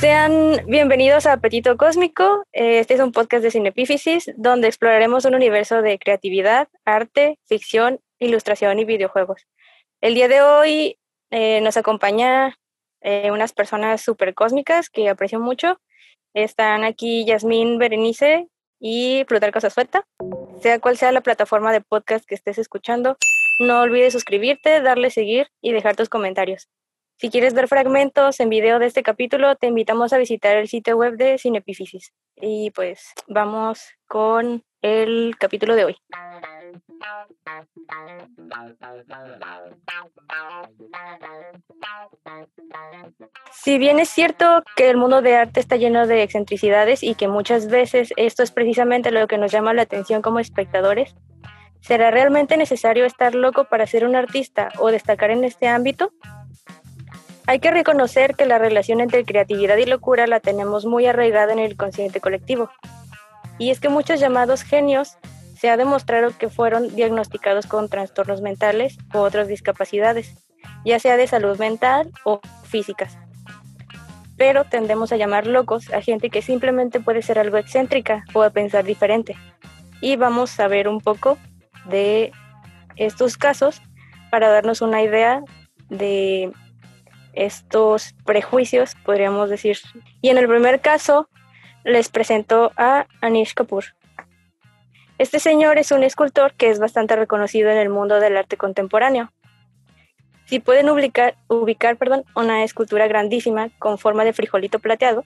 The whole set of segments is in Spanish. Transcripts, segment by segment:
Sean bienvenidos a Apetito Cósmico. Este es un podcast de Cinepífisis donde exploraremos un universo de creatividad, arte, ficción, ilustración y videojuegos. El día de hoy eh, nos acompaña eh, unas personas súper cósmicas que aprecio mucho. Están aquí Yasmín Berenice y Plutarco Sasueta. Sea cual sea la plataforma de podcast que estés escuchando, no olvides suscribirte, darle seguir y dejar tus comentarios. Si quieres ver fragmentos en video de este capítulo, te invitamos a visitar el sitio web de Cinepifisis. Y pues vamos con el capítulo de hoy. Si bien es cierto que el mundo de arte está lleno de excentricidades y que muchas veces esto es precisamente lo que nos llama la atención como espectadores, ¿será realmente necesario estar loco para ser un artista o destacar en este ámbito? Hay que reconocer que la relación entre creatividad y locura la tenemos muy arraigada en el consciente colectivo. Y es que muchos llamados genios se ha demostrado que fueron diagnosticados con trastornos mentales u otras discapacidades, ya sea de salud mental o físicas. Pero tendemos a llamar locos a gente que simplemente puede ser algo excéntrica o a pensar diferente. Y vamos a ver un poco de estos casos para darnos una idea de estos prejuicios, podríamos decir. Y en el primer caso, les presento a Anish Kapoor. Este señor es un escultor que es bastante reconocido en el mundo del arte contemporáneo. Si pueden ubicar, ubicar perdón, una escultura grandísima con forma de frijolito plateado,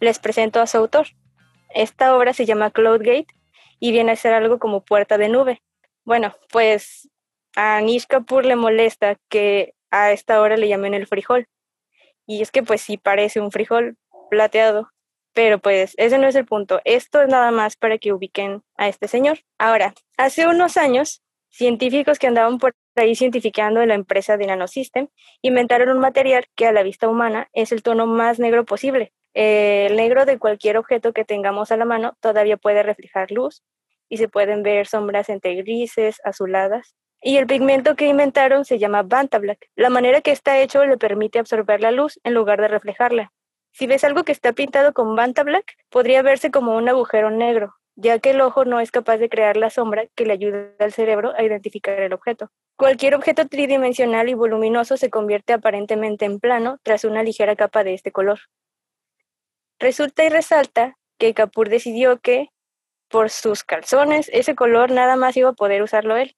les presento a su autor. Esta obra se llama Cloud Gate y viene a ser algo como puerta de nube. Bueno, pues a Anish Kapoor le molesta que a esta hora le llamen el frijol. Y es que pues sí parece un frijol plateado, pero pues ese no es el punto. Esto es nada más para que ubiquen a este señor. Ahora, hace unos años, científicos que andaban por ahí cientificando en la empresa de Nanosystem inventaron un material que a la vista humana es el tono más negro posible. El negro de cualquier objeto que tengamos a la mano todavía puede reflejar luz y se pueden ver sombras entre grises, azuladas y el pigmento que inventaron se llama Vantablack. La manera que está hecho le permite absorber la luz en lugar de reflejarla. Si ves algo que está pintado con Vantablack, podría verse como un agujero negro, ya que el ojo no es capaz de crear la sombra que le ayuda al cerebro a identificar el objeto. Cualquier objeto tridimensional y voluminoso se convierte aparentemente en plano tras una ligera capa de este color. Resulta y resalta que Kapoor decidió que, por sus calzones, ese color nada más iba a poder usarlo él.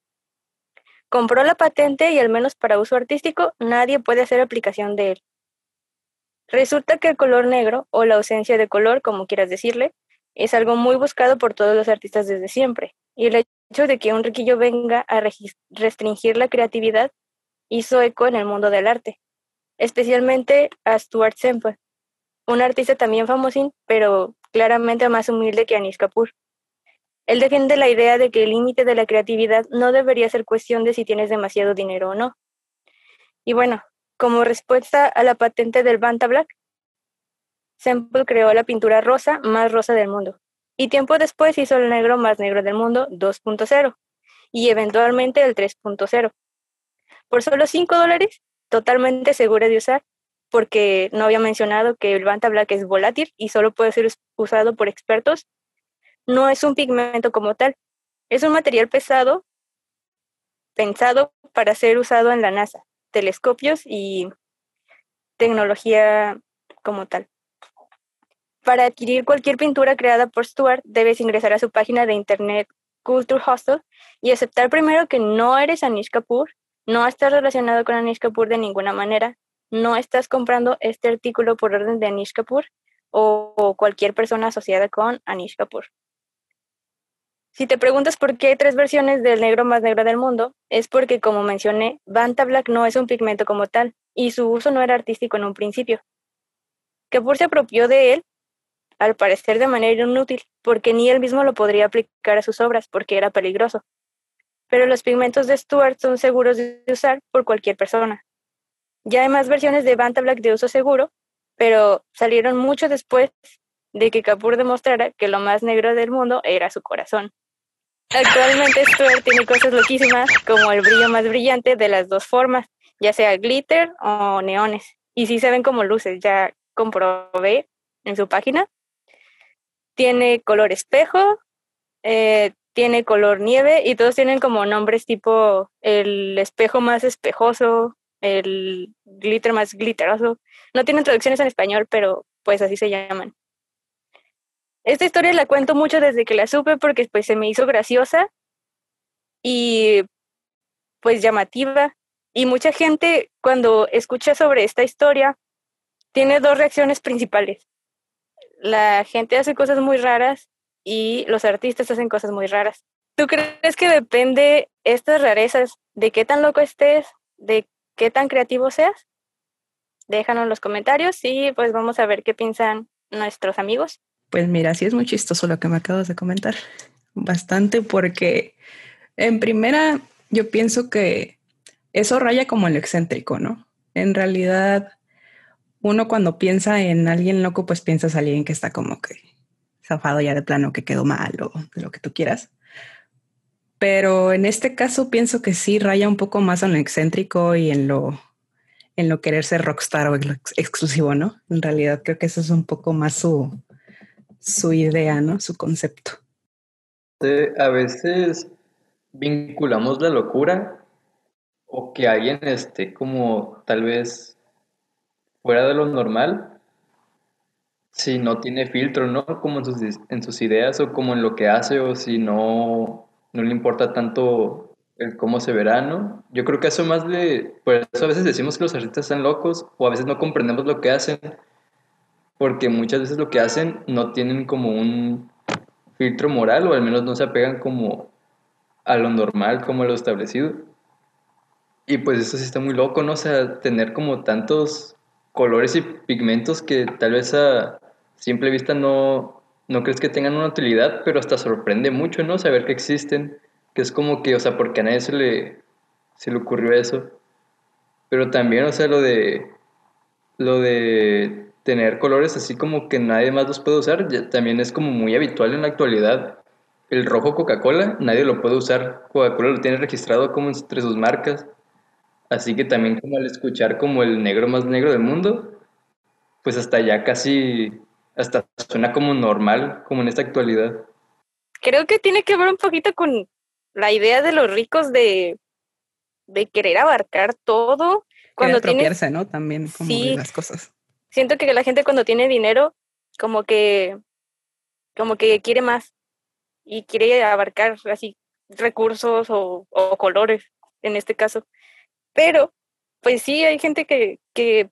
Compró la patente y al menos para uso artístico nadie puede hacer aplicación de él. Resulta que el color negro, o la ausencia de color, como quieras decirle, es algo muy buscado por todos los artistas desde siempre, y el hecho de que un riquillo venga a restringir la creatividad hizo eco en el mundo del arte, especialmente a Stuart Semple, un artista también famosín, pero claramente más humilde que Anish Kapoor. Él defiende la idea de que el límite de la creatividad no debería ser cuestión de si tienes demasiado dinero o no. Y bueno, como respuesta a la patente del Banta Black, Semple creó la pintura rosa más rosa del mundo. Y tiempo después hizo el negro más negro del mundo 2.0 y eventualmente el 3.0. Por solo 5 dólares, totalmente segura de usar, porque no había mencionado que el Banta Black es volátil y solo puede ser usado por expertos no es un pigmento como tal, es un material pesado pensado para ser usado en la NASA, telescopios y tecnología como tal. Para adquirir cualquier pintura creada por Stuart, debes ingresar a su página de internet Culture Hostel y aceptar primero que no eres Anish Kapoor, no estás relacionado con Anish Kapoor de ninguna manera, no estás comprando este artículo por orden de Anish Kapoor o, cualquier persona asociada con Anish Kapoor. Si te preguntas por qué hay tres versiones del negro más negro del mundo, es porque, como mencioné, Banta Black no es un pigmento como tal, y su uso no era artístico en un principio. Kapoor se apropió de él, al parecer de manera inútil, porque ni él mismo lo podría aplicar a sus obras, porque era peligroso. Pero los pigmentos de Stuart son seguros de usar por cualquier persona. Ya hay más versiones de Banta Black de uso seguro, pero salieron mucho después de que Kapoor demostrara que lo más negro del mundo era su corazón. Actualmente Stuart tiene cosas loquísimas como el brillo más brillante de las dos formas, ya sea glitter o neones. Y sí se ven como luces, ya comprobé en su página. Tiene color espejo, eh, tiene color nieve y todos tienen como nombres tipo el espejo más espejoso, el glitter más glitteroso. No tienen traducciones en español, pero pues así se llaman. Esta historia la cuento mucho desde que la supe porque pues se me hizo graciosa y pues llamativa. Y mucha gente cuando escucha sobre esta historia tiene dos reacciones principales. La gente hace cosas muy raras y los artistas hacen cosas muy raras. ¿Tú crees que depende estas rarezas de qué tan loco estés, de qué tan creativo seas? Déjanos en los comentarios y pues vamos a ver qué piensan nuestros amigos. Pues mira, sí es muy chistoso lo que me acabas de comentar. Bastante porque en primera yo pienso que eso raya como el excéntrico, ¿no? En realidad, uno cuando piensa en alguien loco, pues piensas en alguien que está como que zafado ya de plano que quedó mal o lo que tú quieras. Pero en este caso pienso que sí raya un poco más en lo excéntrico y en lo, en lo querer ser rockstar o exclusivo, ¿no? En realidad creo que eso es un poco más su, su idea, ¿no? Su concepto. a veces vinculamos la locura o que alguien esté como tal vez fuera de lo normal si no tiene filtro, ¿no? Como en sus, ideas o como en lo que hace o si no, no le importa tanto el cómo se verá, ¿no? Yo creo que eso más de, por eso a veces decimos que los artistas están locos o a veces no comprendemos lo que hacen porque muchas veces lo que hacen no tienen como un filtro moral o al menos no se apegan como a lo normal, como a lo establecido. Y pues eso sí está muy loco, ¿no? O sea, tener como tantos colores y pigmentos que tal vez a simple vista no, no crees que tengan una utilidad, pero hasta sorprende mucho, ¿no? Saber que existen, que es como que, o sea, porque a nadie se le, se le ocurrió eso. Pero también, o sea, lo de, lo de tener colores así como que nadie más los puede usar, también es como muy habitual en la actualidad. El rojo Coca-Cola, nadie lo puede usar. Coca-Cola lo tiene registrado como entre sus marcas. Así que también como al escuchar como el negro más negro del mundo, pues hasta ya casi, hasta suena como normal, como en esta actualidad. Creo que tiene que ver un poquito con la idea de los ricos de, de querer abarcar todo. Cuando apropiarse, ¿no? También como de las cosas siento que la gente cuando tiene dinero, como que, como que quiere más y quiere abarcar así recursos o, colores en este caso. Pero, pues sí, hay gente que, que,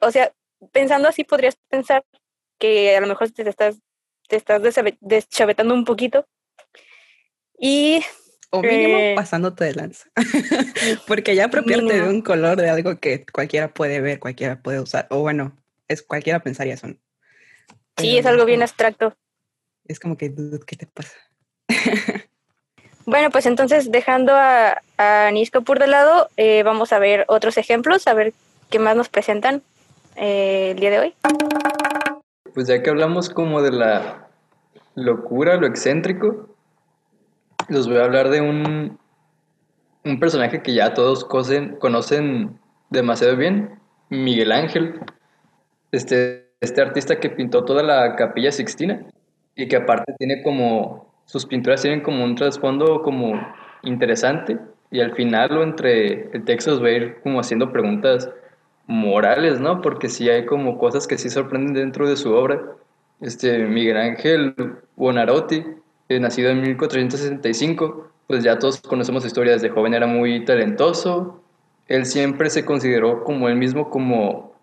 o sea, pensando así podrías pensar que a lo mejor te estás, te estás deschavetando un poquito. Y o mínimo eh, pasándote de lanza. Porque ya apropiarte de un color de algo que cualquiera puede ver, cualquiera puede usar. O bueno, es cualquiera pensaría eso. Sí, es algo bien abstracto. Es como que, ¿qué te pasa? bueno, pues entonces dejando a, a Nisco por de lado, eh, vamos a ver otros ejemplos, a ver qué más nos presentan eh, el día de hoy. Pues ya que hablamos como de la locura, lo excéntrico, los voy a hablar de un, un personaje que ya todos conocen demasiado bien, Miguel Ángel este, este artista que pintó toda la capilla Sixtina y que aparte tiene como, sus pinturas tienen como un trasfondo como interesante y al final o entre el texto va a ir como haciendo preguntas morales, ¿no? Porque sí hay como cosas que sí sorprenden dentro de su obra. Este Miguel Ángel Buonarroti, eh, nacido en 1465, pues ya todos conocemos historias de joven, era muy talentoso. Él siempre se consideró como él mismo como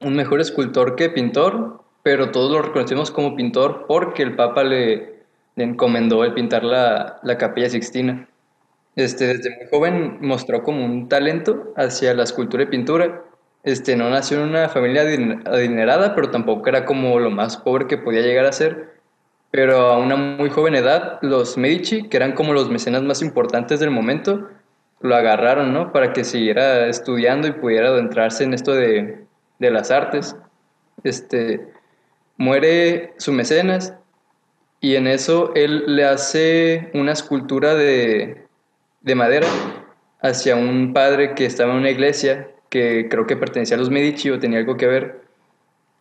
un mejor escultor que pintor, pero todos lo reconocemos como pintor porque el Papa le, encomendó el pintar la, la Capilla Sixtina. Este, desde muy joven mostró como un talento hacia la escultura y pintura. Este, no nació en una familia adinerada, pero tampoco era como lo más pobre que podía llegar a ser. Pero a una muy joven edad, los Medici, que eran como los mecenas más importantes del momento, lo agarraron, ¿no? Para que siguiera estudiando y pudiera adentrarse en esto de, de las artes. Este, muere su mecenas y en eso él le hace una escultura de, de madera hacia un padre que estaba en una iglesia que creo que pertenecía a los Medici o tenía algo que ver.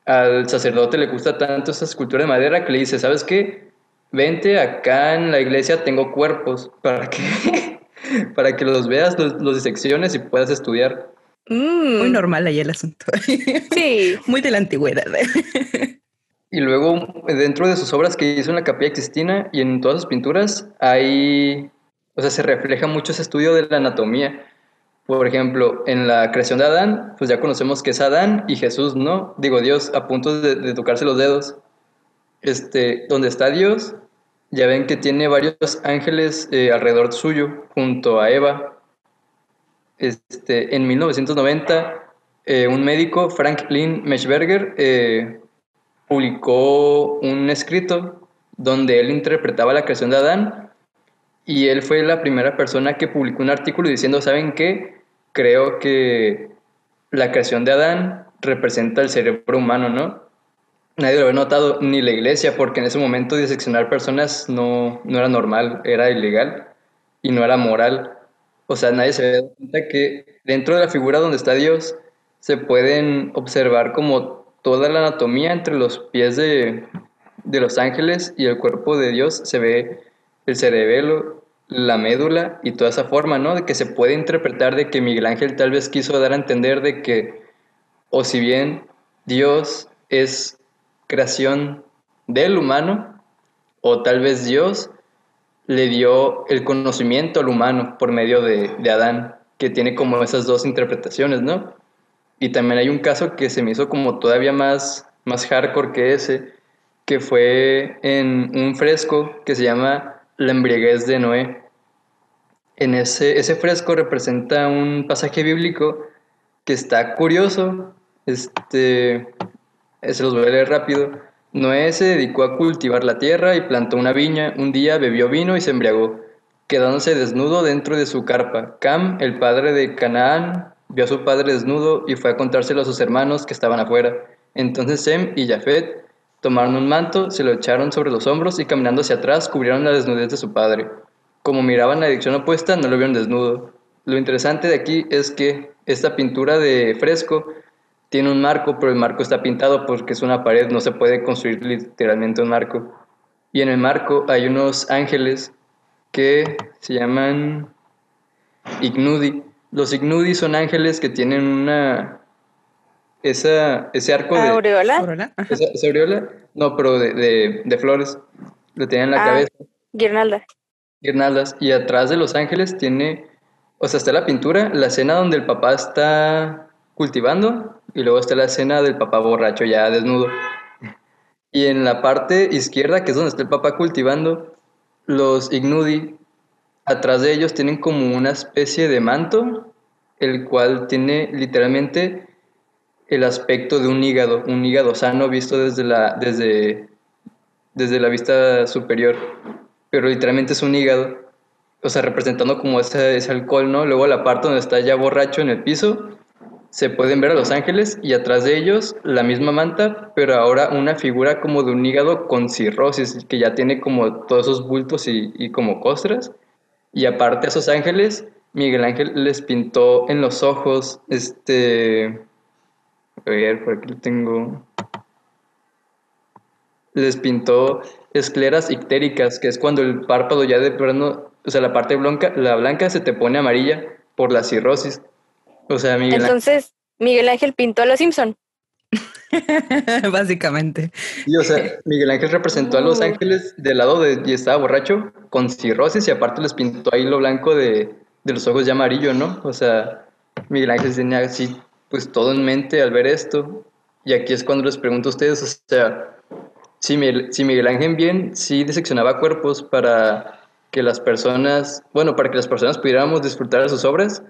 al sacerdote le gusta tanto esa escultura de madera que le dice, ¿sabes qué? Vente, acá en la iglesia tengo cuerpos para que, para que los veas, los, los disecciones y puedas estudiar. Mm. Muy normal ahí el asunto. Sí. Muy de la antigüedad. Y luego, dentro de sus obras que hizo en la Capilla Sixtina y en todas sus pinturas, hay, o sea, se refleja mucho ese estudio de la anatomía. Por ejemplo, en la creación de Adán, pues ya conocemos que es Adán y Jesús, ¿no? Digo, Dios a punto de, tocarse los dedos. Este, donde está Dios, ya ven que tiene varios ángeles eh, alrededor suyo, junto a Eva. Este, en 1990, eh, un médico, Franklin Meshberger, eh, publicó un escrito donde él interpretaba la creación de Adán y él fue la primera persona que publicó un artículo diciendo, ¿saben qué? Creo que la creación de Adán representa el cerebro humano, ¿no? Nadie lo había notado, ni la iglesia, porque en ese momento diseccionar personas no, no era normal, era ilegal y no era moral. O sea, nadie se da cuenta que dentro de la figura donde está Dios se pueden observar como toda la anatomía entre los pies de, los ángeles y el cuerpo de Dios se ve el cerebelo, la médula y toda esa forma, ¿no? De que se puede interpretar de que Miguel Ángel tal vez quiso dar a entender de que, o si bien Dios es creación del humano, o tal vez Dios le dio el conocimiento al humano por medio de, Adán, que tiene como esas dos interpretaciones, ¿no? Y también hay un caso que se me hizo como todavía más, más hardcore que ese, que fue en un fresco que se llama La embriaguez de Noé. En ese, ese fresco representa un pasaje bíblico que está curioso. Este, se los voy a leer rápido. Noé se dedicó a cultivar la tierra y plantó una viña. Un día bebió vino y se embriagó, quedándose desnudo dentro de su carpa. Cam, el padre de Canaán, Vio a su padre desnudo y fue a contárselo a sus hermanos que estaban afuera. Entonces Sem y Jafet tomaron un manto, se lo echaron sobre los hombros y caminando hacia atrás cubrieron la desnudez de su padre. Como miraban la dirección opuesta, no lo vieron desnudo. Lo interesante de aquí es que esta pintura de fresco tiene un marco, pero el marco está pintado porque es una pared, no se puede construir literalmente un marco. Y en el marco hay unos ángeles que se llaman Ignudi, los Ignudi son ángeles que tienen una. Esa, ese arco de. ¿Aureola? Esa, aureola. No, pero de, de, flores. Lo tienen en la ah, cabeza. Guirnalda. Guirnaldas. Y atrás de los ángeles tiene. O sea, está la pintura, la escena donde el papá está cultivando. Y luego está la escena del papá borracho ya desnudo. Y en la parte izquierda, que es donde está el papá cultivando, los Ignudi atrás de ellos tienen como una especie de manto, el cual tiene literalmente el aspecto de un hígado, un hígado sano visto desde la, desde, desde la vista superior, pero literalmente es un hígado, o sea, representando como ese, ese alcohol, ¿no? Luego la parte donde está ya borracho en el piso, se pueden ver a los ángeles y atrás de ellos la misma manta, pero ahora una figura como de un hígado con cirrosis, que ya tiene como todos esos bultos y, como costras. Y aparte a esos ángeles, Miguel Ángel les pintó en los ojos, este, a ver, por aquí lo tengo, les pintó escleras ictéricas, que es cuando el párpado ya de plano, o sea, la parte blanca, la blanca se te pone amarilla por la cirrosis. O sea, Miguel Entonces, Miguel Ángel pintó a los Simpson. Básicamente. Y o sea, Miguel Ángel representó a los ángeles del lado de y estaba borracho con cirrosis y aparte les pintó ahí lo blanco de, de los ojos ya amarillo, ¿no? O sea, Miguel Ángel tenía así pues todo en mente al ver esto. Y aquí es cuando les pregunto a ustedes, o sea, si Miguel, si Miguel Ángel bien sí diseccionaba cuerpos para que las personas, bueno, para que las personas pudiéramos disfrutar de sus obras,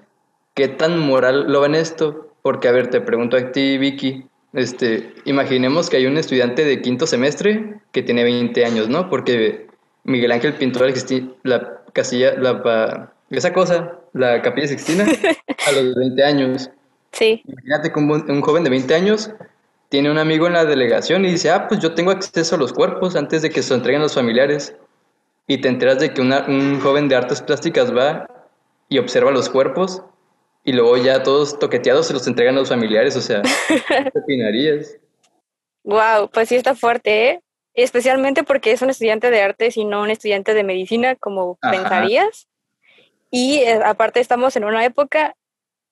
¿qué tan moral lo ven esto? Porque, a ver, te pregunto a ti, Vicky, este, imaginemos que hay un estudiante de quinto semestre que tiene 20 años, ¿no? Porque Miguel Ángel pintó la casilla, la, esa cosa, la capilla sixtina, a los 20 años. Sí. Imagínate que un, joven de 20 años tiene un amigo en la delegación y dice, ah, pues yo tengo acceso a los cuerpos antes de que se entreguen los familiares. Y te enteras de que un joven de artes plásticas va y observa los cuerpos y luego ya todos toqueteados se los entregan a los familiares, o sea, ¿qué opinarías? Wow, pues sí está fuerte, ¿eh? Especialmente porque es un estudiante de artes y no un estudiante de medicina, como pensarías. Y eh, aparte estamos en una época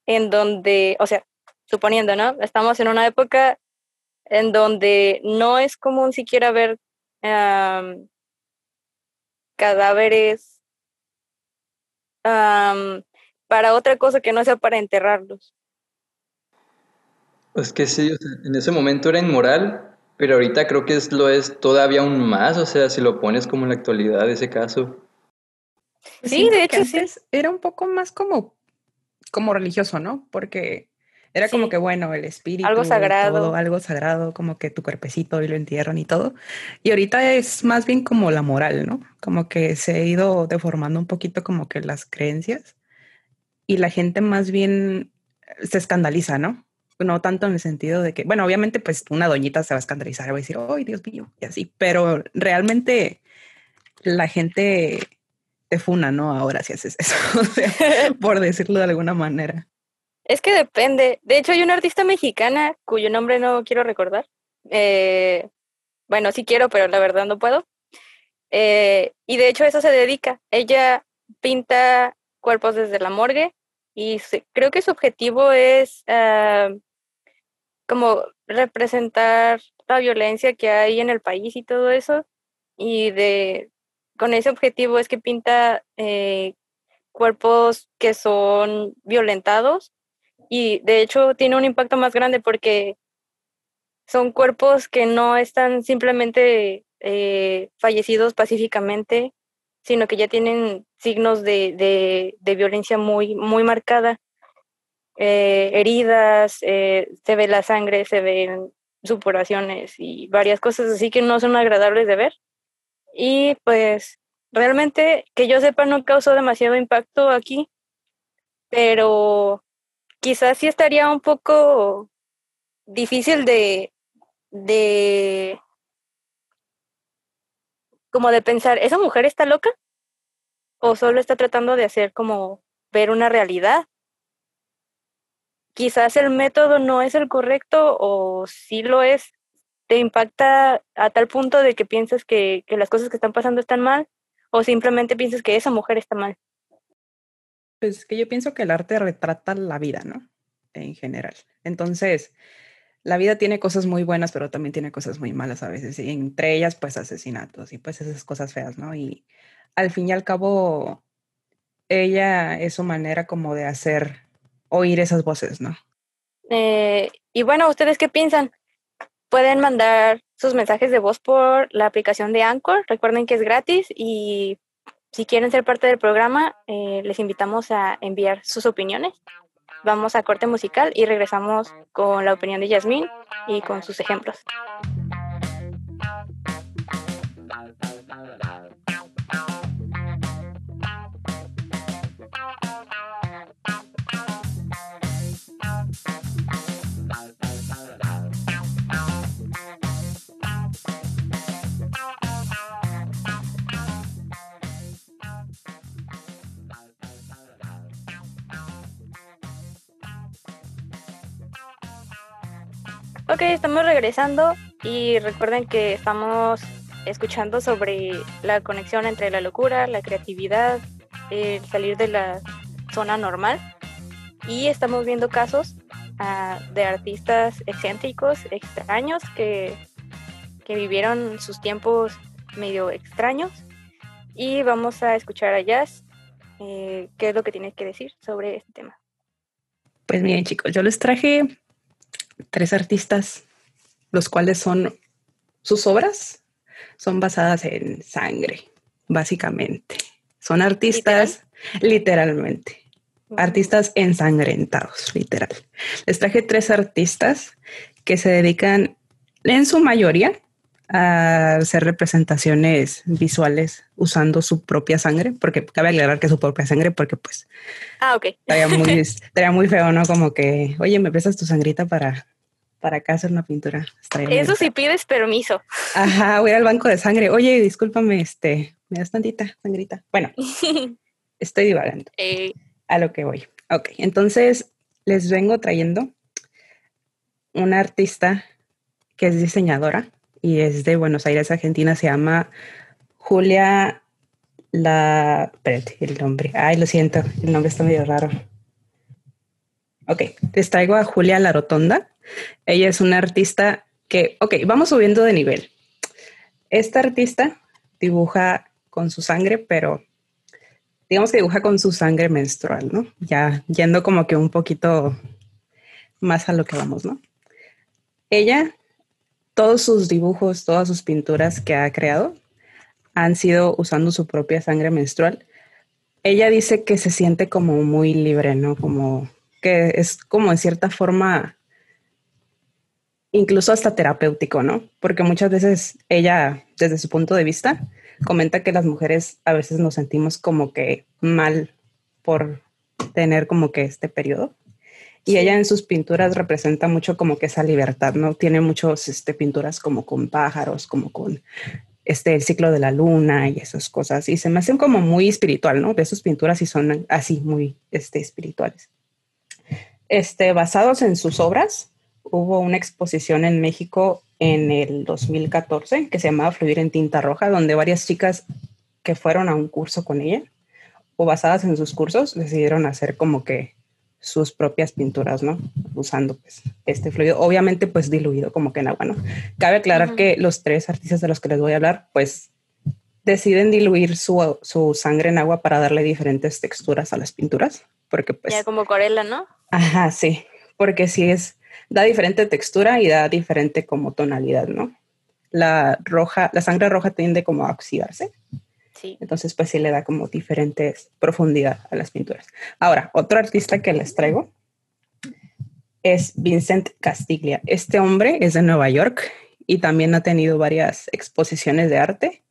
en donde, o sea, suponiendo, ¿no? Estamos en una época en donde no es común siquiera ver cadáveres para otra cosa que no sea para enterrarlos. Es que sí, en ese momento era inmoral, pero ahorita creo que es, lo es todavía aún más, o sea, si lo pones como en la actualidad ese caso. Sí, de hecho sí. Era un poco más como, como religioso, ¿no? Porque era como que, bueno, el espíritu. Algo sagrado. algo sagrado, como que tu cuerpecito y lo entierran y todo. Y ahorita es más bien como la moral, ¿no? Como que se ha ido deformando un poquito como que las creencias. Y la gente más bien se escandaliza, ¿no? No tanto en el sentido de que, bueno, obviamente pues una doñita se va a escandalizar, va a decir, ¡ay, Dios mío! Y así, pero realmente la gente te funa, ¿no? Ahora si haces eso, por decirlo de alguna manera. Es que depende. De hecho, hay una artista mexicana cuyo nombre no quiero recordar. Eh, bueno, sí quiero, pero la verdad no puedo. Eh, y de hecho, eso se dedica. Ella pinta cuerpos desde la morgue y creo que su objetivo es ah, como representar la violencia que hay en el país y todo eso. Y de con ese objetivo es que pinta eh, cuerpos que son violentados y de hecho tiene un impacto más grande porque son cuerpos que no están simplemente eh, fallecidos pacíficamente, sino que ya tienen signos de, violencia muy, muy marcada. Eh, heridas, eh, se ve la sangre, se ven supuraciones y varias cosas así que no son agradables de ver. Y pues realmente que yo sepa no causó demasiado impacto aquí, pero quizás sí estaría un poco difícil de, de, como de pensar, ¿esa mujer está loca? ¿O solo está tratando de hacer como ver una realidad? Quizás el método no es el correcto o sí lo es, te impacta a tal punto de que piensas que, que las cosas que están pasando están mal o simplemente piensas que esa mujer está mal. Pues que yo pienso que el arte retrata la vida, ¿no? En general. Entonces, la vida tiene cosas muy buenas, pero también tiene cosas muy malas a veces. Y entre ellas, pues asesinatos y pues esas cosas feas, ¿no? Y al fin y al cabo, ella es su manera como de hacer oír esas voces, ¿no? Eh, y bueno, ¿ustedes qué piensan? Pueden mandar sus mensajes de voz por la aplicación de Anchor. Recuerden que es gratis y si quieren ser parte del programa, eh, les invitamos a enviar sus opiniones. Vamos a corte musical y regresamos con la opinión de Yasmín y con sus ejemplos. Ok, estamos regresando y recuerden que estamos escuchando sobre la conexión entre la locura, la creatividad, el salir de la zona normal y estamos viendo casos ah, de artistas excéntricos, extraños, que, vivieron sus tiempos medio extraños y vamos a escuchar a Jazz eh, qué es lo que tiene que decir sobre este tema. Pues bien chicos, yo les traje tres artistas, los cuales son sus obras son basadas en sangre, básicamente. Son artistas literalmente, artistas ensangrentados, literal. Les traje tres artistas que se dedican en su mayoría a hacer representaciones visuales usando su propia sangre, porque cabe aclarar que es su propia sangre, porque pues... Ah, ok. Estaría muy, estaría muy feo, ¿no? Como que, oye, ¿me prestas tu sangrita para, para acá hacer una pintura? Eso sí pides permiso. Ajá, voy al banco de sangre. Oye, discúlpame, este, me das tantita sangrita. Bueno, estoy divagando. Eh. A lo que voy. Ok, entonces les vengo trayendo una artista que es diseñadora y es de Buenos Aires, Argentina. Se llama Julia La... Espérate, el nombre. Ay, lo siento, el nombre está medio raro. Ok, les traigo a Julia La Rotonda. Ella es una artista que, ok, vamos subiendo de nivel. Esta artista dibuja con su sangre, pero digamos que dibuja con su sangre menstrual, ¿no? Ya yendo como que un poquito más a lo que vamos, ¿no? Ella, todos sus dibujos, todas sus pinturas que ha creado han sido usando su propia sangre menstrual. Ella dice que se siente como muy libre, ¿no? Como que es como en cierta forma incluso hasta terapéutico, ¿no? Porque muchas veces ella, desde su punto de vista, comenta que las mujeres a veces nos sentimos como que mal por tener como que este periodo. Y ella en sus pinturas representa mucho como que esa libertad, ¿no? Tiene muchos este, pinturas como con pájaros, como con este, el ciclo de la luna y esas cosas. Y se me hacen como muy espiritual, ¿no? De sus pinturas y son así, muy este, espirituales. Este, basados en sus obras, hubo una exposición en México en el 2014 que se llamaba Fluir en tinta roja, donde varias chicas que fueron a un curso con ella o basadas en sus cursos decidieron hacer como que sus propias pinturas, ¿no? Usando pues este fluido, obviamente pues diluido como que en agua, ¿no? Cabe aclarar que los tres artistas de los que les voy a hablar pues deciden diluir su, su sangre en agua para darle diferentes texturas a las pinturas, porque pues... Ya como acuarela, ¿no? Ajá, sí, porque sí es da diferente textura y da diferente como tonalidad, ¿no? La roja, la sangre roja tiende como a oxidarse. Entonces, pues sí le da como diferentes profundidad a las pinturas. Ahora, otro artista que les traigo es Vincent Castiglia. Este hombre es de Nueva York y también ha tenido varias exposiciones de arte.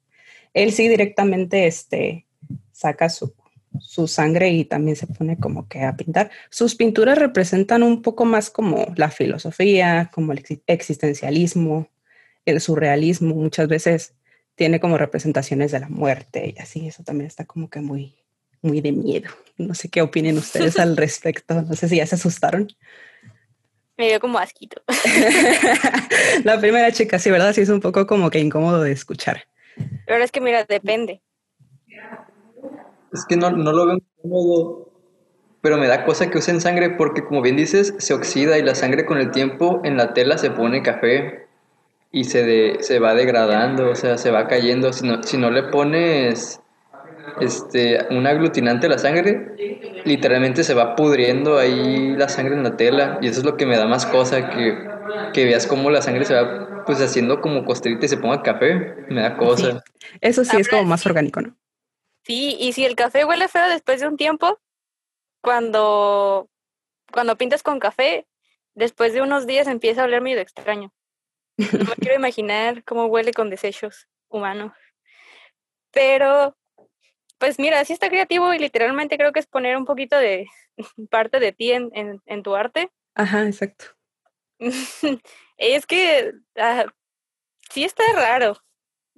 Él sí directamente este, saca su, su sangre y también se pone como que a pintar. Sus pinturas representan un poco más como la filosofía, como el existencialismo, el surrealismo. Muchas veces tiene como representaciones de la muerte y así. Eso también está como que muy, muy de miedo. No sé qué opinen ustedes al respecto. No sé si ya se asustaron. Me dio como asquito. la primera chica, sí, ¿verdad? Sí, es un poco como que incómodo de escuchar. Pero es que, mira, depende. Es que no, no lo veo cómodo, pero me da cosa que usen sangre porque, como bien dices, se oxida y la sangre con el tiempo en la tela se pone café y se, de, se va degradando, o sea, se va cayendo. Si no, si no le pones este, un aglutinante a la sangre, literalmente se va pudriendo ahí la sangre en la tela y eso es lo que me da más cosa, que, que veas cómo la sangre se va pues haciendo como costrita y se ponga café, me da cosa. Eso sí es como más orgánico, ¿no? Sí, y si el café huele feo después de un tiempo, cuando, cuando pintas con café, después de unos días empieza a oler medio extraño. No me quiero imaginar cómo huele con desechos humanos. Pero, pues mira, sí está creativo y literalmente creo que es poner un poquito de parte de ti en, en, tu arte. Ajá, exacto. es que ah, sí está raro.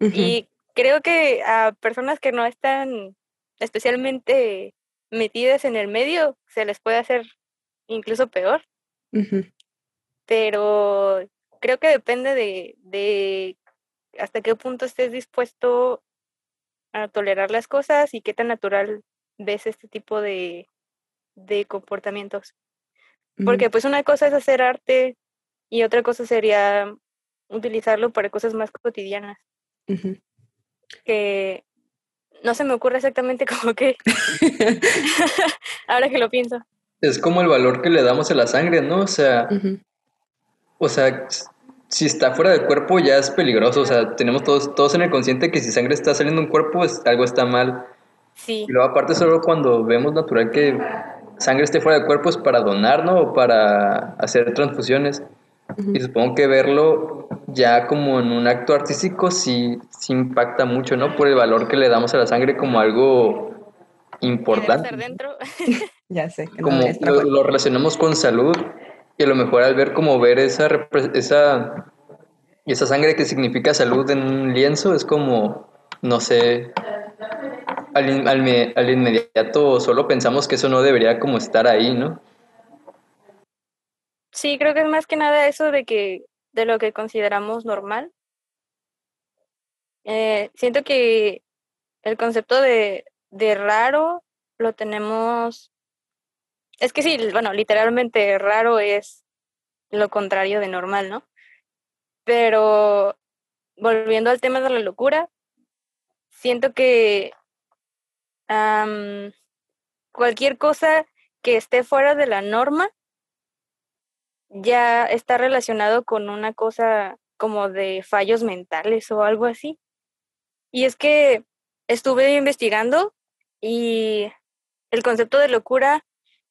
Y creo que a personas que no están especialmente metidas en el medio se les puede hacer incluso peor. Pero creo que depende de, de hasta qué punto estés dispuesto a tolerar las cosas y qué tan natural ves este tipo de, de comportamientos. Porque pues una cosa es hacer arte y otra cosa sería utilizarlo para cosas más cotidianas que no se me ocurre exactamente como que, ahora que lo pienso. Es como el valor que le damos a la sangre, ¿no? O sea, o sea, si está fuera del cuerpo ya es peligroso, o sea, tenemos todos, todos en el consciente que si sangre está saliendo de un cuerpo, pues algo está mal. Sí. Y luego aparte solo cuando vemos natural que sangre esté fuera del cuerpo es para donar, ¿no? O para hacer transfusiones. Y supongo que verlo ya como en un acto artístico sí, sí impacta mucho, ¿no? Por el valor que le damos a la sangre como algo importante. dentro. ya sé. como lo, relacionamos con salud y a lo mejor al ver como ver esa, esa, esa sangre que significa salud en un lienzo es como, no sé, al, al, al inmediato solo pensamos que eso no debería como estar ahí, ¿no? Sí, creo que es más que nada eso de que de lo que consideramos normal. Eh, siento que el concepto de, de raro lo tenemos... Es que sí, bueno, literalmente raro es lo contrario de normal, ¿no? Pero volviendo al tema de la locura, siento que cualquier cosa que esté fuera de la norma ya está relacionado con una cosa como de fallos mentales o algo así. Y es que estuve investigando y el concepto de locura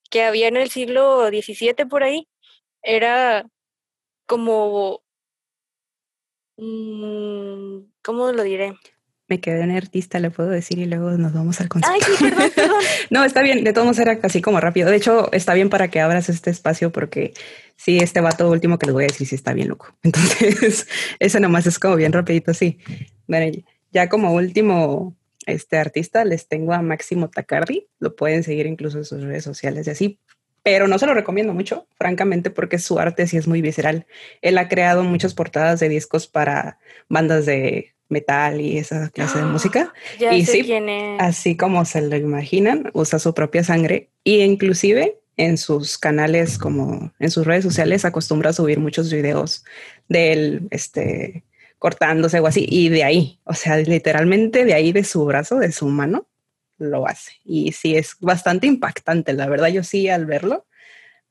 que había en el siglo XVII por ahí era como, mm, ¿cómo lo diré? Me quedé en artista, le puedo decir, y luego nos vamos al concepto. Ay, sí, perdón, perdón. no, está bien, de todos modos era casi como rápido. De hecho, está bien para que abras este espacio porque sí, este vato último que les voy a decir sí está bien loco. Entonces, eso nomás es como bien rapidito, sí. Bueno, ya como último este artista les tengo a Máximo Tacardi, lo pueden seguir incluso en sus redes sociales y así, pero no se lo recomiendo mucho, francamente, porque su arte sí es muy visceral. Él ha creado muchas portadas de discos para bandas de metal y esa clase de ¡Ah! música. y sí, así como se lo imaginan, usa su propia sangre y inclusive en sus canales como en sus redes sociales acostumbra a subir muchos videos del este cortándose o así y de ahí, o sea, literalmente de ahí de su brazo, de su mano, lo hace. Y sí, es bastante impactante, la verdad, yo sí al verlo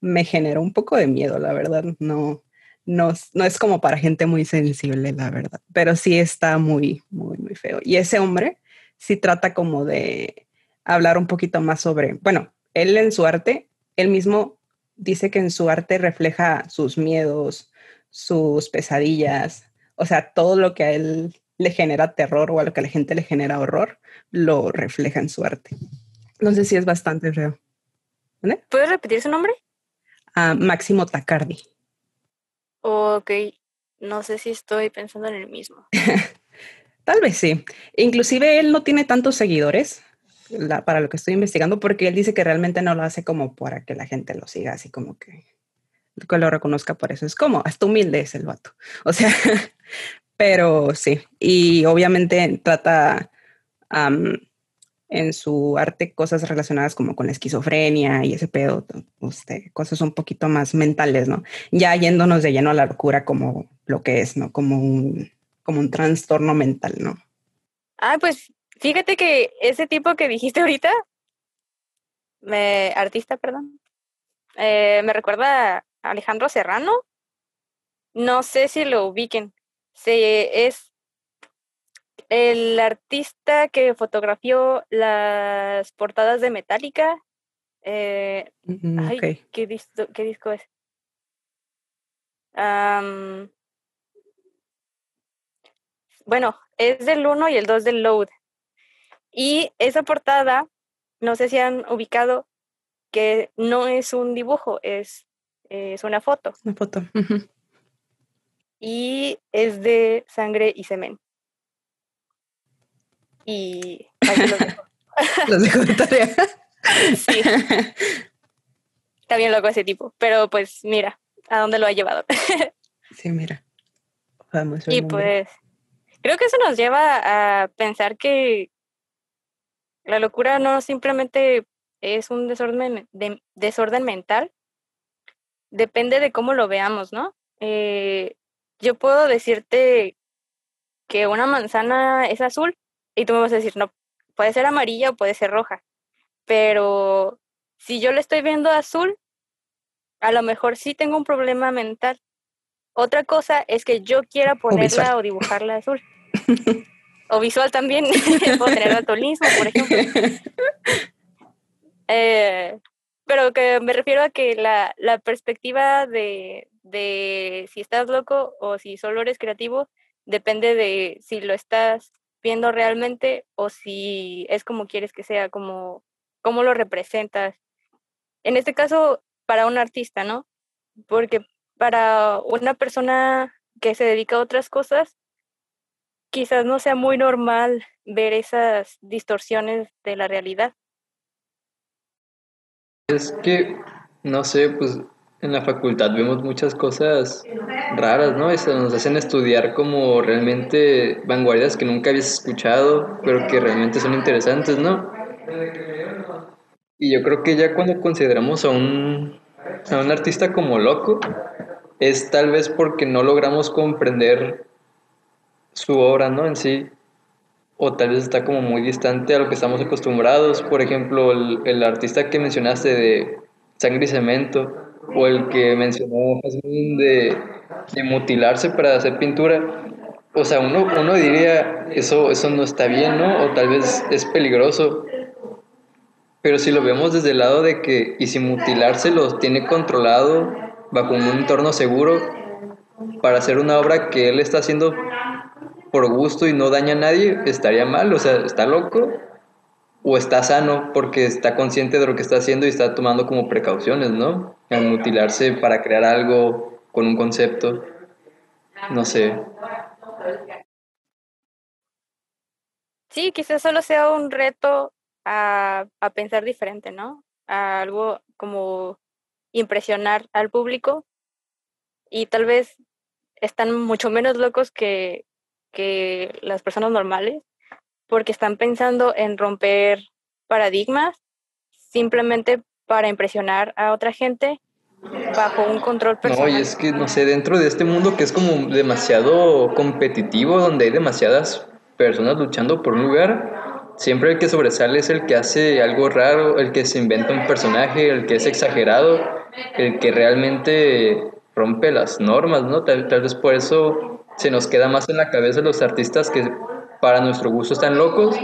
me generó un poco de miedo, la verdad, no, no, no es como para gente muy sensible, la verdad, pero sí está muy, muy, muy feo. Y ese hombre sí trata como de hablar un poquito más sobre, bueno, él en su arte, él mismo dice que en su arte refleja sus miedos, sus pesadillas, o sea, todo lo que a él le genera terror o a lo que a la gente le genera horror, lo refleja en su arte. No sé si es bastante feo. ¿Puedes repetir su nombre? Máximo Tacardi. Ok, no sé si estoy pensando en el mismo. Tal vez sí. Inclusive él no tiene tantos seguidores para lo que estoy investigando porque él dice que realmente no lo hace como para que la gente lo siga, así como que, que lo reconozca por eso. Es como, hasta humilde es el vato. O sea, pero sí. Y obviamente trata en su arte cosas relacionadas como con la esquizofrenia y ese pedo, usted, cosas un poquito más mentales, ¿no? Ya yéndonos de lleno a la locura como lo que es, ¿no? Como un, como un trastorno mental, ¿no? Ah, pues fíjate que ese tipo que dijiste ahorita, artista, perdón, eh, me recuerda a Alejandro Serrano. No sé si lo ubiquen. Se, es el artista que fotografió las portadas de Metallica. Eh, ay, ¿qué, disco, ¿qué, disco es? bueno, es del 1 y el 2 del Load. Y esa portada, no sé si han ubicado que no es un dibujo, es, es una foto. Una foto. Y es de sangre y semen y los dejo. de tarea. sí. Está bien loco ese tipo, pero pues mira, a dónde lo ha llevado. sí, mira. Vamos, y pues creo que eso nos lleva a pensar que la locura no simplemente es un desorden, de, desorden mental, depende de cómo lo veamos, ¿no? Eh, yo puedo decirte que una manzana es azul y tú me vas a decir, no, puede ser amarilla o puede ser roja. Pero si yo le estoy viendo azul, a lo mejor sí tengo un problema mental. Otra cosa es que yo quiera ponerla o, dibujarla azul. o visual también, puedo tener altonismo, por ejemplo. Eh, pero que me refiero a que la, la perspectiva de, de si estás loco o si solo eres creativo depende de si lo estás viendo realmente o si es como quieres que sea, como cómo lo representas. En este caso, para un artista, ¿no? Porque para una persona que se dedica a otras cosas, quizás no sea muy normal ver esas distorsiones de la realidad. Es que, no sé, pues en la facultad vemos muchas cosas raras, ¿no? Eso nos hacen estudiar como realmente vanguardias que nunca habías escuchado, pero que realmente son interesantes, ¿no? Y yo creo que ya cuando consideramos a un, a un artista como loco, es tal vez porque no logramos comprender su obra, ¿no? En sí. O tal vez está como muy distante a lo que estamos acostumbrados. Por ejemplo, el, el artista que mencionaste de Sangre y Cemento, o el que mencionó de, de mutilarse para hacer pintura. O sea, uno, uno diría, eso, eso no está bien, ¿no? O tal vez es peligroso. Pero si lo vemos desde el lado de que, y si mutilarse lo tiene controlado bajo un entorno seguro para hacer una obra que él está haciendo por gusto y no daña a nadie, estaría mal, o sea, está loco o está sano porque está consciente de lo que está haciendo y está tomando como precauciones, ¿no? Al mutilarse para crear algo con un concepto, no sé. Sí, quizás solo sea un reto a, a pensar diferente, ¿no? A algo como impresionar al público y tal vez están mucho menos locos que, que las personas normales porque están pensando en romper paradigmas simplemente para impresionar a otra gente bajo un control personal. No, y es que, no sé, dentro de este mundo que es como demasiado competitivo, donde hay demasiadas personas luchando por un lugar, siempre el que sobresale es el que hace algo raro, el que se inventa un personaje, el que es exagerado, el que realmente rompe las normas, ¿no? Tal, tal vez por eso se nos queda más en la cabeza los artistas que para nuestro gusto están locos,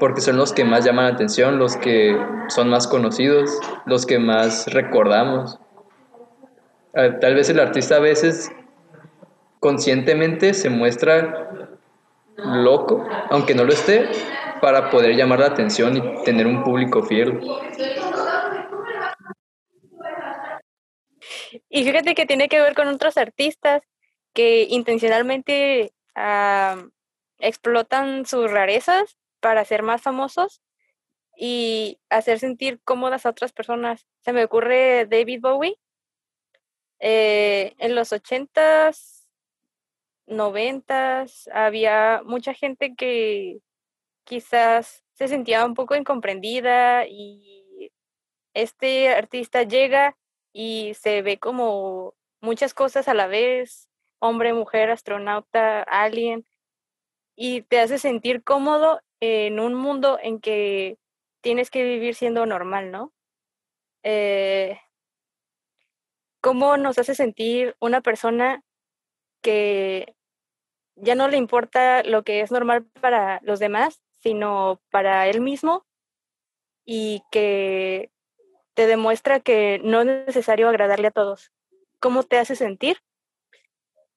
porque son los que más llaman la atención, los que son más conocidos, los que más recordamos. Eh, tal vez el artista a veces conscientemente se muestra loco, aunque no lo esté, para poder llamar la atención y tener un público fiel. Y fíjate que tiene que ver con otros artistas que intencionalmente explotan sus rarezas para ser más famosos y hacer sentir cómodas a otras personas. Se me ocurre David Bowie. Eh, en los ochentas, noventas, había mucha gente que quizás se sentía un poco incomprendida y este artista llega y se ve como muchas cosas a la vez, hombre, mujer, astronauta, alien, y te hace sentir cómodo en un mundo en que tienes que vivir siendo normal, ¿no? Eh, ¿Cómo nos hace sentir una persona que ya no le importa lo que es normal para los demás, sino para él mismo y que te demuestra que no es necesario agradarle a todos? ¿Cómo te hace sentir?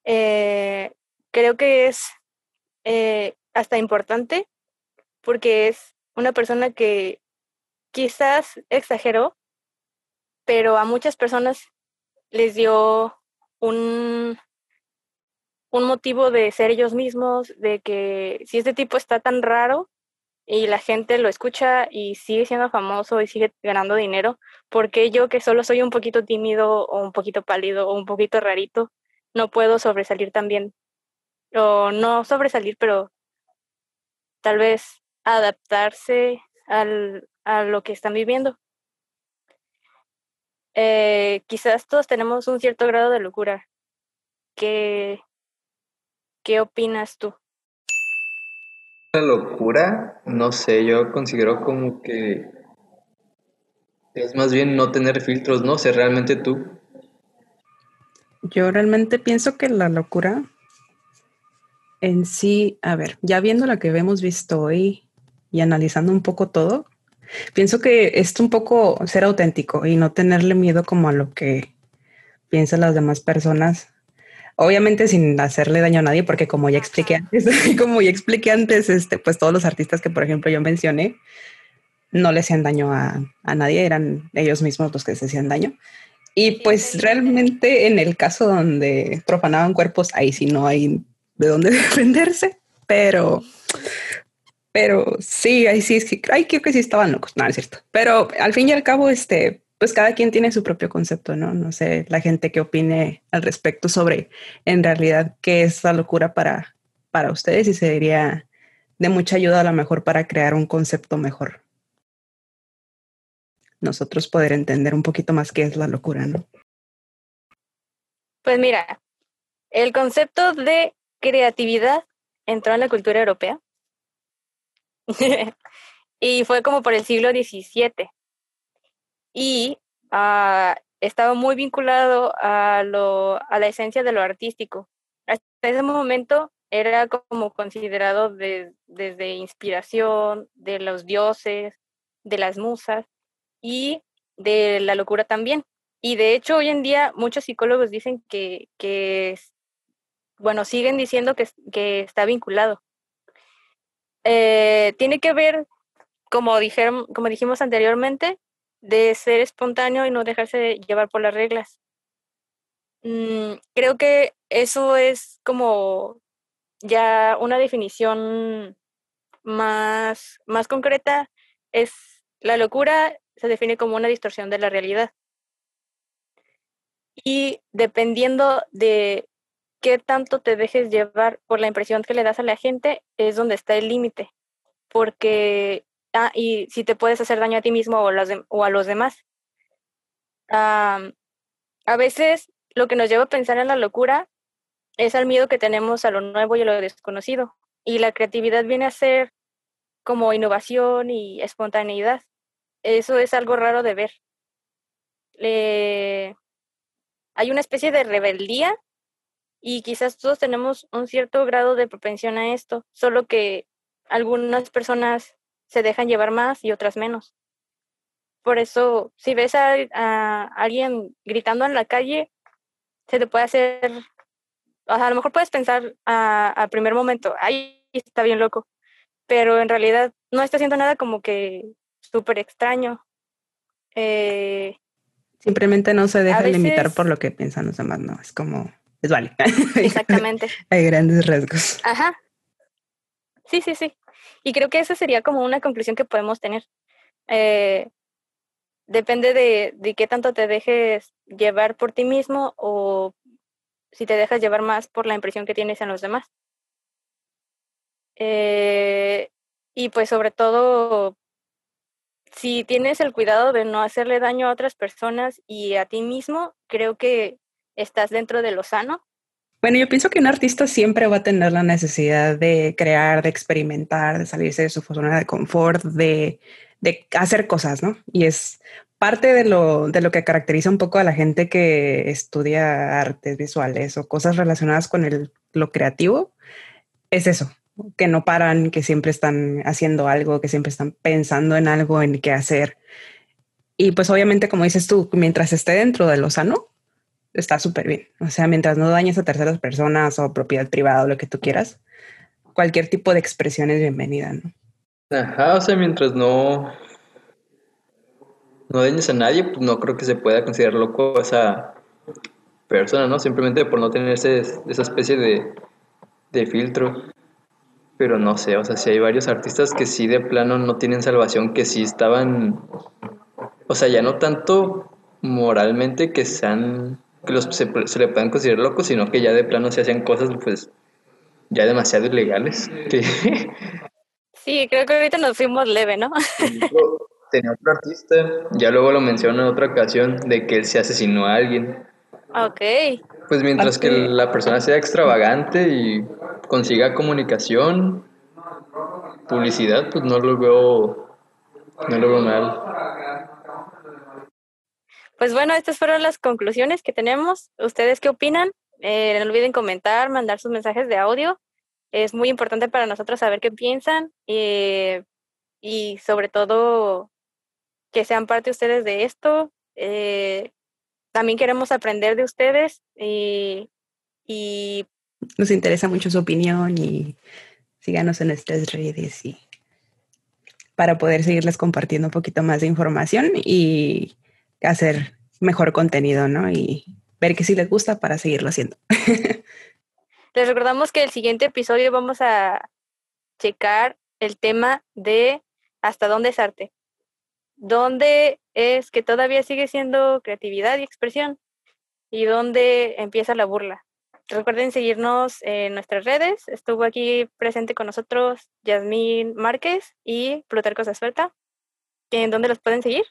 Eh, creo que es eh, hasta importante porque es una persona que quizás exageró, pero a muchas personas les dio un, un motivo de ser ellos mismos, de que si este tipo está tan raro y la gente lo escucha y sigue siendo famoso y sigue ganando dinero, porque yo que solo soy un poquito tímido o un poquito pálido o un poquito rarito, no puedo sobresalir también o no sobresalir, pero tal vez adaptarse al, a lo que están viviendo. Eh, quizás todos tenemos un cierto grado de locura. ¿Qué, qué opinas tú? La locura, no sé, yo considero como que es más bien no tener filtros, no sé, realmente tú. Yo realmente pienso que la locura en sí, a ver, ya viendo lo que hemos visto hoy y analizando un poco todo, pienso que es un poco ser auténtico y no tenerle miedo como a lo que piensan las demás personas. Obviamente sin hacerle daño a nadie, porque como ya expliqué antes, como ya expliqué antes, este, pues todos los artistas que, por ejemplo, yo mencioné, no le hacían daño a, a nadie, eran ellos mismos los que se hacían daño. Y pues realmente en el caso donde profanaban cuerpos, ahí sí no hay de dónde defenderse, pero, pero sí, ahí sí, es que, ay, creo que sí estaban locos, no, es cierto. Pero al fin y al cabo, este, pues cada quien tiene su propio concepto, ¿no? No sé, la gente que opine al respecto sobre en realidad qué es la locura para, para ustedes y sería de mucha ayuda a lo mejor para crear un concepto mejor. Nosotros poder entender un poquito más qué es la locura, ¿no? Pues mira, el concepto de creatividad entró en la cultura europea y fue como por el siglo XVII y uh, estaba muy vinculado a, lo, a la esencia de lo artístico. Hasta ese momento era como considerado desde inspiración de los dioses, de las musas y de la locura también. Y de hecho hoy en día muchos psicólogos dicen que, que bueno, siguen diciendo que, que está vinculado. Eh, tiene que ver, como, dijeron, como dijimos anteriormente, de ser espontáneo y no dejarse llevar por las reglas. Mm, creo que eso es como ya una definición más, más concreta. Es la locura se define como una distorsión de la realidad. Y dependiendo de qué tanto te dejes llevar por la impresión que le das a la gente, es donde está el límite. Porque ah, y si te puedes hacer daño a ti mismo o, a los demás. a veces lo que nos lleva a pensar en la locura es al miedo que tenemos a lo nuevo y a lo desconocido. Y la creatividad viene a ser como innovación y espontaneidad. Eso es algo raro de ver. hay una especie de rebeldía y quizás todos tenemos un cierto grado de propensión a esto, solo que algunas personas se dejan llevar más y otras menos. Por eso, si ves a, alguien gritando en la calle, se te puede hacer, o sea, a lo mejor puedes pensar al primer momento, ay, está bien loco, pero en realidad no está haciendo nada como que súper extraño. Eh, Simplemente no se deja limitar por lo que piensan los demás, no, es como, es vale. Exactamente. Hay grandes riesgos. Ajá. Sí, sí, sí. Y creo que esa sería como una conclusión que podemos tener. Eh, depende de, de, qué tanto te dejes llevar por ti mismo o si te dejas llevar más por la impresión que tienes en los demás. Eh, y pues sobre todo, si tienes el cuidado de no hacerle daño a otras personas y a ti mismo, creo que estás dentro de lo sano bueno, yo pienso que un artista siempre va a tener la necesidad de crear, de experimentar, de salirse de su zona de confort, de, hacer cosas, ¿no? Y es parte de lo, de lo que caracteriza un poco a la gente que estudia artes visuales o cosas relacionadas con el, lo creativo, es eso, que no paran, que siempre están haciendo algo, que siempre están pensando en algo, en qué hacer. Y pues obviamente, como dices tú, mientras esté dentro de lo sano, está súper bien. O sea, mientras no dañes a terceras personas o propiedad privada o lo que tú quieras, cualquier tipo de expresión es bienvenida, ¿no? Ajá, o sea, mientras no, no dañes a nadie, pues no creo que se pueda considerar loco esa persona, ¿no? Simplemente por no tener ese, esa especie de, de filtro. Pero no sé, o sea, si hay varios artistas que sí de plano no tienen salvación, que sí estaban, o sea, ya no tanto moralmente que sean que los, se, le puedan considerar locos, sino que ya de plano se hacen cosas pues ya demasiado ilegales. Sí, creo que ahorita nos fuimos leve, ¿no? Tenía otro artista, ya luego lo mencionó en otra ocasión, de que él se asesinó a alguien. Ok. Pues mientras que la persona sea extravagante y consiga comunicación, publicidad, pues no lo veo, no lo veo mal. Pues bueno, estas fueron las conclusiones que tenemos. ¿Ustedes qué opinan? Eh, no olviden comentar, mandar sus mensajes de audio. Es muy importante para nosotros saber qué piensan eh, y sobre todo que sean parte ustedes de esto. Eh, también queremos aprender de ustedes y, y, Nos interesa mucho su opinión y síganos en nuestras redes y para poder seguirles compartiendo un poquito más de información y hacer mejor contenido, ¿no? Y ver que sí les gusta para seguirlo haciendo. Les recordamos que el siguiente episodio vamos a checar el tema de hasta dónde es arte. Dónde es que todavía sigue siendo creatividad y expresión y dónde empieza la burla. Recuerden seguirnos en nuestras redes. Estuvo aquí presente con nosotros Yasmín Márquez y Plutarco Suelta. ¿En dónde los pueden seguir?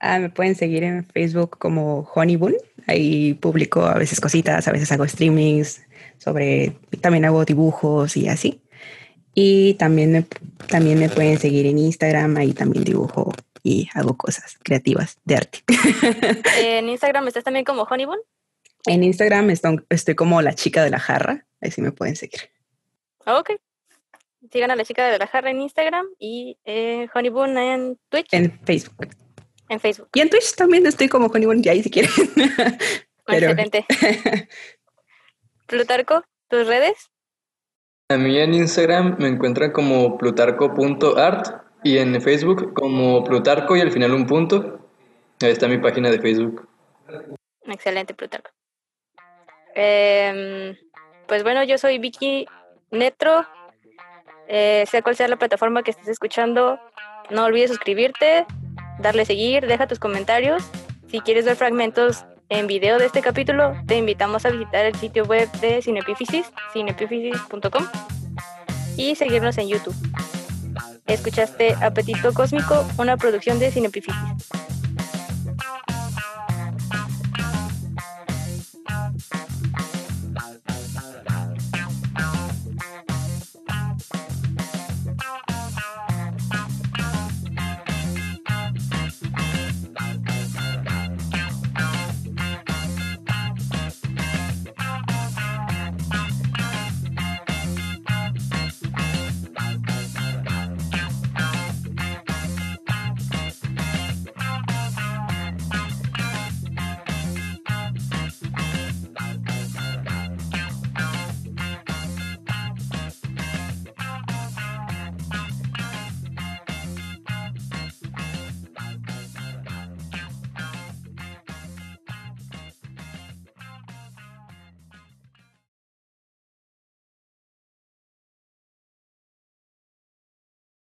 Ah, me pueden seguir en Facebook como Honeybull. Ahí publico a veces cositas, a veces hago streamings sobre, también hago dibujos y así. Y también me, también me pueden seguir en Instagram, ahí también dibujo y hago cosas creativas de arte. ¿En Instagram estás también como Honeybull? En Instagram estoy, como la chica de la jarra, ahí sí me pueden seguir. Ok. Sigan a la chica de la jarra en Instagram y eh, Honeybull en Twitch. En Facebook. En Facebook. Y en Twitch también estoy como Honeybull, y ahí si quieren. Excelente. Plutarco, ¿tus redes? A mí en Instagram me encuentran como plutarco.art y en Facebook como Plutarco y al final un punto. Ahí está mi página de Facebook. Excelente, Plutarco. Em, pues bueno, yo soy Vicky Netro. Eh, sea cual sea la plataforma que estés escuchando, no olvides suscribirte, darle seguir, deja tus comentarios. Si quieres ver fragmentos en video de este capítulo, te invitamos a visitar el sitio web de Cinepífisis, cinepífisis.com y seguirnos en YouTube. Escuchaste Apetito Cósmico, una producción de Cinepífisis.